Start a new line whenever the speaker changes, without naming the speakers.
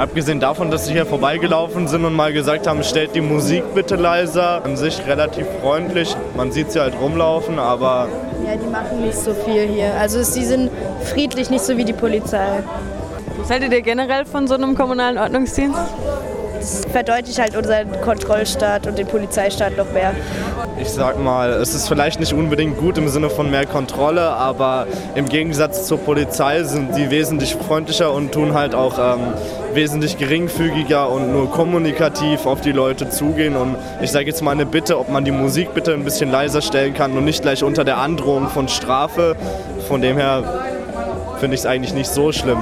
Abgesehen davon, dass sie hier vorbeigelaufen sind und mal gesagt haben, stellt die Musik bitte leiser. An sich relativ freundlich. Man sieht sie halt rumlaufen, aber.
Ja, die machen nicht so viel hier. Also sie sind friedlich, nicht so wie die Polizei.
Was haltet ihr generell von so einem kommunalen Ordnungsdienst?
Das verdeutlicht halt unseren Kontrollstaat und den Polizeistaat noch mehr.
Ich sag mal, es ist vielleicht nicht unbedingt gut im Sinne von mehr Kontrolle, aber im Gegensatz zur Polizei sind die wesentlich freundlicher und tun halt auch ähm, wesentlich geringfügiger und nur kommunikativ auf die Leute zugehen. Und ich sage jetzt mal eine Bitte, ob man die Musik bitte ein bisschen leiser stellen kann und nicht gleich unter der Androhung von Strafe. Von dem her finde ich es eigentlich nicht so schlimm.